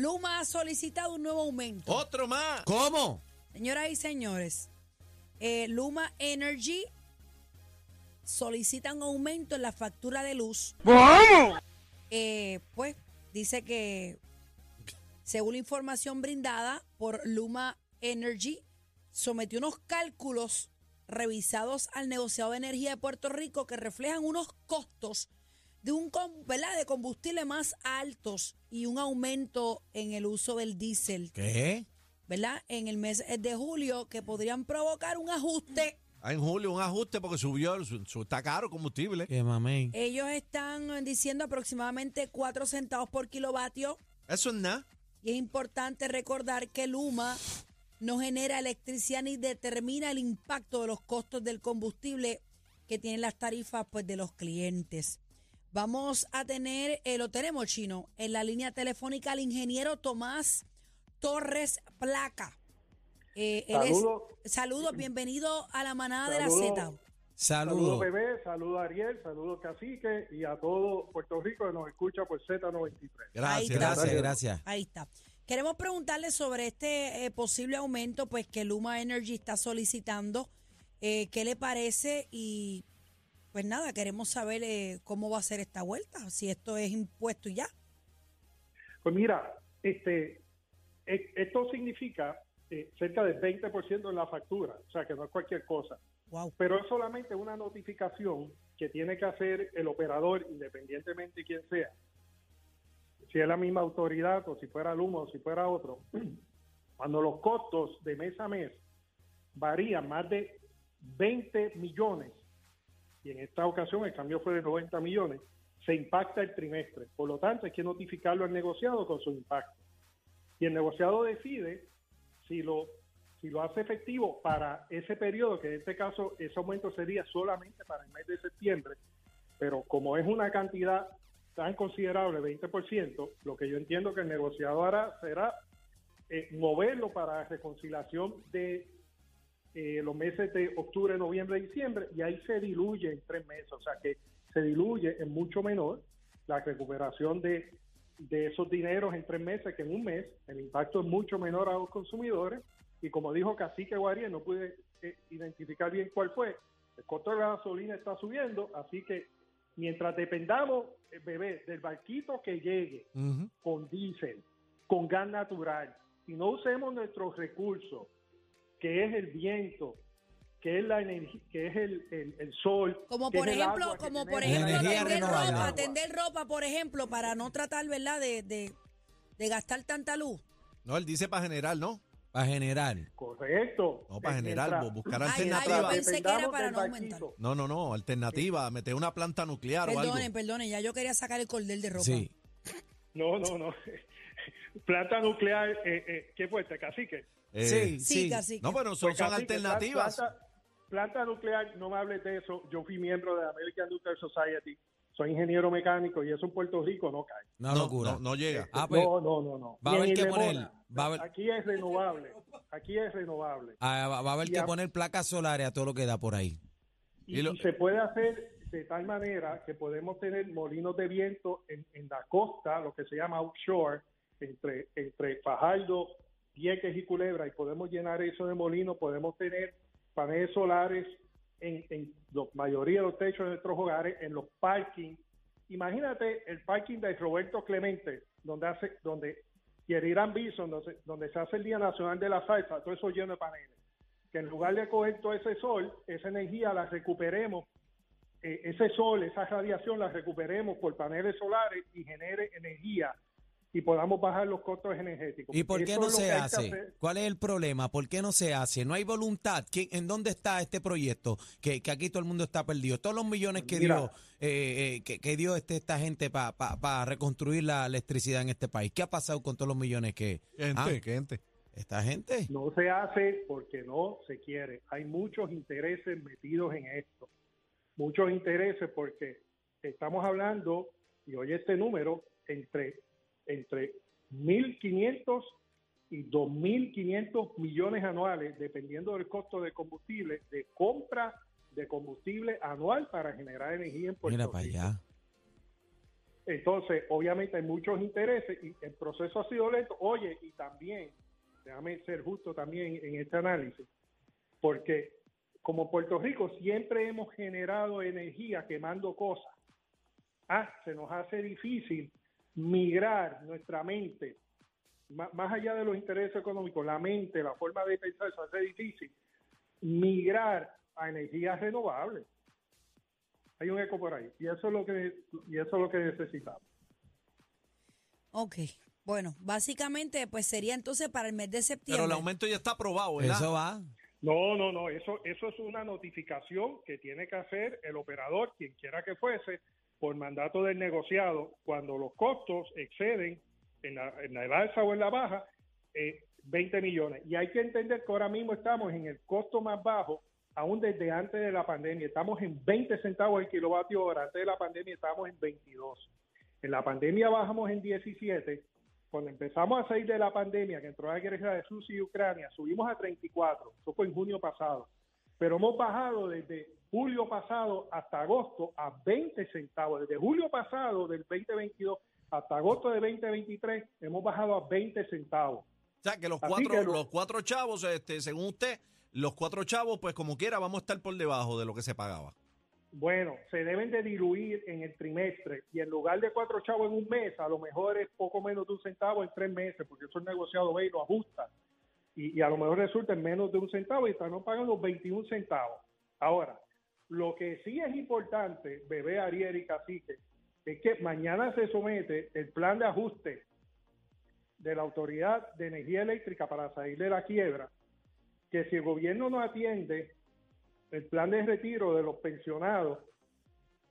Luma ha solicitado un nuevo aumento. Otro más. ¿Cómo? Señoras y señores, eh, Luma Energy solicita un aumento en la factura de luz. Eh, pues dice que, según la información brindada por Luma Energy, sometió unos cálculos revisados al negociado de energía de Puerto Rico que reflejan unos costos de un com- ¿verdad? de combustible más altos y un aumento en el uso del diésel. ¿Qué? ¿verdad? En el mes de julio que podrían provocar un ajuste. Ah, en julio un ajuste porque subió, su- su- está caro el combustible. ¿Qué mamey? Ellos están diciendo aproximadamente 4 centavos por kilovatio Eso es nada. y es importante recordar que Luma no genera electricidad ni determina el impacto de los costos del combustible que tienen las tarifas pues, de los clientes. Vamos a tener, eh, lo tenemos chino, en la línea telefónica al ingeniero Tomás Torres Placa. Eh, él es- Saludos. saludos, bienvenido a la manada de la Saludos. Z. Saludos, Saludos. bebé, saludos, Ariel, saludos, Cacique, y a todo Puerto Rico que nos escucha por Z93. Ahí Gracias. está. Gracias, Gracias. gracias. Ahí está. Queremos preguntarle sobre este eh, posible aumento pues que Luma Energy está solicitando. Eh, ¿Qué le parece? Y pues nada, queremos saber eh, cómo va a ser esta vuelta, si esto es impuesto y ya. Pues mira, este, e- esto significa eh, cerca del 20% en la factura, o sea que no es cualquier cosa. Wow. Pero es solamente una notificación que tiene que hacer el operador, independientemente de quién sea. Si es la misma autoridad o si fuera Luma o si fuera otro. Cuando los costos de mes a mes varían más de 20 millones, y en esta ocasión el cambio fue de 90 millones, se impacta el trimestre. Por lo tanto, hay que notificarlo al negociado con su impacto. Y el negociado decide si lo si lo hace efectivo para ese periodo, que en este caso ese aumento sería solamente para el mes de septiembre, pero como es una cantidad tan considerable, 20%, lo que yo entiendo que el negociado hará será eh, moverlo para reconciliación de eh, los meses de octubre, noviembre, diciembre, y ahí se diluye en tres meses, o sea que se diluye en mucho menor la recuperación de, de esos dineros en tres meses que en un mes, el impacto es mucho menor a los consumidores, y como dijo Cacique Guariel, no pude eh, identificar bien cuál fue, el costo de la gasolina está subiendo, así que mientras dependamos, eh, bebé, del barquito que llegue Ujú. con diésel, con gas natural, y no usemos nuestros recursos, que es el viento, que es la energía, que es el, el- el sol, Como que por es el ejemplo, agua como por ejemplo Energía tender renovable. ropa, por ejemplo, para no tratar, ¿verdad?, de, de, de gastar tanta luz. No, él dice para generar, ¿no? Para generar. Correcto. No, para generar, buscar Ay, ay, yo alternativas. pensé que era dependamos para del no. No, no, no, alternativa, meter una planta nuclear o algo. Perdonen, perdonen, ya yo quería sacar el cordel de ropa. Sí. No, no, no. Planta nuclear, eh, eh, ¿qué fue este? Cacique. Eh, sí, Sí, casi. No, pero son, Pues, son alternativas. Planta, planta nuclear, no me hables de eso. Yo fui miembro de la American Nuclear Society. Soy ingeniero mecánico y eso en Puerto Rico no cae. Una no, locura. no, no llega. Ah, pues, no, no, no, no. va a haber que poner- va a haber- Aquí es renovable. Aquí es renovable. ah, va, va a haber y que a- poner placas solares a todo lo que da por ahí. Y, Y lo- y se puede hacer de tal manera que podemos tener molinos de viento en, en la costa, lo que se llama offshore, entre, entre Fajardo, Vieques y Culebra, y podemos llenar eso de molinos, podemos tener paneles solares en, en la mayoría de los techos de nuestros hogares, en los parkings. Imagínate el parking de Roberto Clemente, donde hace, donde y el Irán Bison, donde, donde se hace el Día Nacional de la Salsa, todo eso lleno de paneles que en lugar de coger todo ese sol, esa energía la recuperemos, eh, ese sol, esa radiación la recuperemos por paneles solares y genere energía y podamos bajar los costos energéticos. ¿Y por qué Eso no se que que hace? ¿Cuál es el problema? ¿Por qué no se hace? No hay voluntad. ¿Quién- ¿En dónde está este proyecto? Que, que aquí todo el mundo está perdido. Todos los millones que Mira. dio eh, eh, que, que dio este, esta gente para reconstruir la electricidad en este país. ¿Qué ha pasado con todos los millones que... ¿Qué gente? Ah, ¿Qué gente? esta gente? No se hace porque no se quiere. Hay muchos intereses metidos en esto. Muchos intereses porque estamos hablando, y oye este número, entre, entre 1.500 y 2.500 millones anuales, dependiendo del costo de combustible, de compra de combustible anual para generar energía en Puerto Mira para Rico. allá. Entonces, obviamente hay muchos intereses y el proceso ha sido lento. Oye, y también, déjame ser justo también en este análisis, porque como Puerto Rico siempre hemos generado energía quemando cosas. Ah, se nos hace difícil migrar nuestra mente, más allá de los intereses económicos, la mente, la forma de pensar, se hace difícil migrar a energías renovables. Hay un eco por ahí y eso es lo que y eso es lo que necesitamos. Ok. Bueno, básicamente pues sería entonces para el mes de septiembre. Pero el aumento ya está aprobado, ¿verdad? Eso va. No, no, no, eso, eso es una notificación que tiene que hacer el operador, quien quiera que fuese, por mandato del negociado, cuando los costos exceden en la, en la alza o en la baja, eh, 20 millones. Y hay que entender que ahora mismo estamos en el costo más bajo, aún desde antes de la pandemia. Estamos en 20 centavos el kilovatio hora. Antes de la pandemia estábamos en 22. En la pandemia bajamos en 17 cuando empezamos a salir de la pandemia, que entró la guerra de Rusia y Ucrania, subimos a 34, eso fue en junio pasado, pero hemos bajado desde julio pasado hasta agosto a 20 centavos, desde julio pasado del 2022 hasta agosto de 2023 hemos bajado a 20 centavos. O sea que los cuatro, los cuatro chavos, este, según usted, los cuatro chavos, pues como quiera, vamos a estar por debajo de lo que se pagaba. Bueno, se deben de diluir en el trimestre y en lugar de cuatro chavos en un mes, a lo mejor es poco menos de un centavo en tres meses, porque eso es negociado ve y lo ajusta. Y, a lo mejor resulta en menos de un centavo y están pagando 21 centavos. Ahora, lo que sí es importante, bebé Ariel y Cacique, es que mañana se somete el plan de ajuste de la Autoridad de Energía Eléctrica para salir de la quiebra, que si el gobierno no atiende el plan de retiro de los pensionados,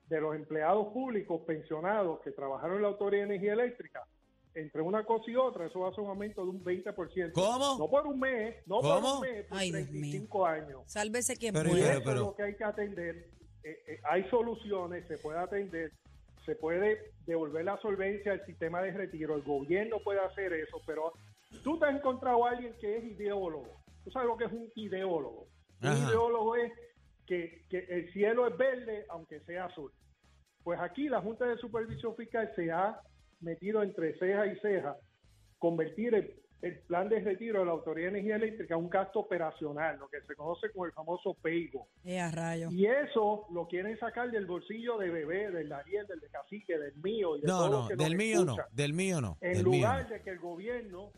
de los empleados públicos pensionados que trabajaron en la Autoridad de Energía Eléctrica, entre una cosa y otra, eso va a ser un aumento de un 20%. ¿Cómo? No por un mes, no por un mes, por 35 años. Sálvese quien pero, pueda. Eso es lo que hay que atender. Eh, eh, hay soluciones, se puede atender, se puede devolver la solvencia al sistema de retiro, el gobierno puede hacer eso, pero tú te has encontrado a alguien que es ideólogo. Tú sabes lo que es un ideólogo. Un ideólogo es que, el cielo es verde aunque sea azul. Pues aquí la Junta de Supervisión Fiscal se ha metido entre ceja y ceja convertir el, plan de retiro de la Autoridad de Energía Eléctrica en un gasto operacional, lo que se conoce como el famoso PEIGO. Eh, y eso lo quieren sacar del bolsillo de Bebé, del Daniel, del de Cacique, del mío y de no, no, del mío no, del mío no. En lugar de que el gobierno,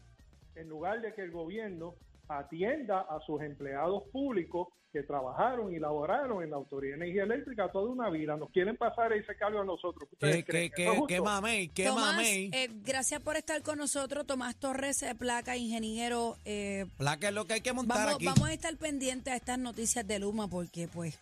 en lugar de que el gobierno atienda a sus empleados públicos que trabajaron y laboraron en la Autoridad de Energía Eléctrica toda una vida. Nos quieren pasar ese cambio a nosotros. ¿Qué, qué, qué, qué mamey? ¿Qué Tomás, Eh, gracias por estar con nosotros, Tomás Torres, eh, placa, ingeniero. Eh, placa es lo que hay que montar vamos, aquí. Vamos a estar pendientes a estas noticias de Luma porque, pues,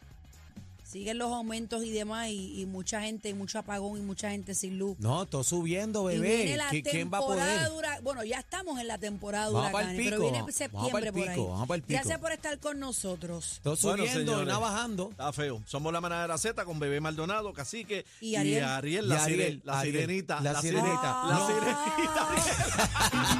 siguen los aumentos y demás y, mucha gente, y mucho apagón y mucha gente sin luz. No, todo subiendo, bebé. ¿Quién va a poder? bueno, ya estamos en la temporada vamos pero viene septiembre por ahí. Gracias por estar con nosotros. Todo subiendo, nada bajando. Está feo. Somos la manada de la Z con Bebé Maldonado, Cacique y Ariel, y Ariel, la, Ariel, la, sirenita. La, sirenita. La sirenita.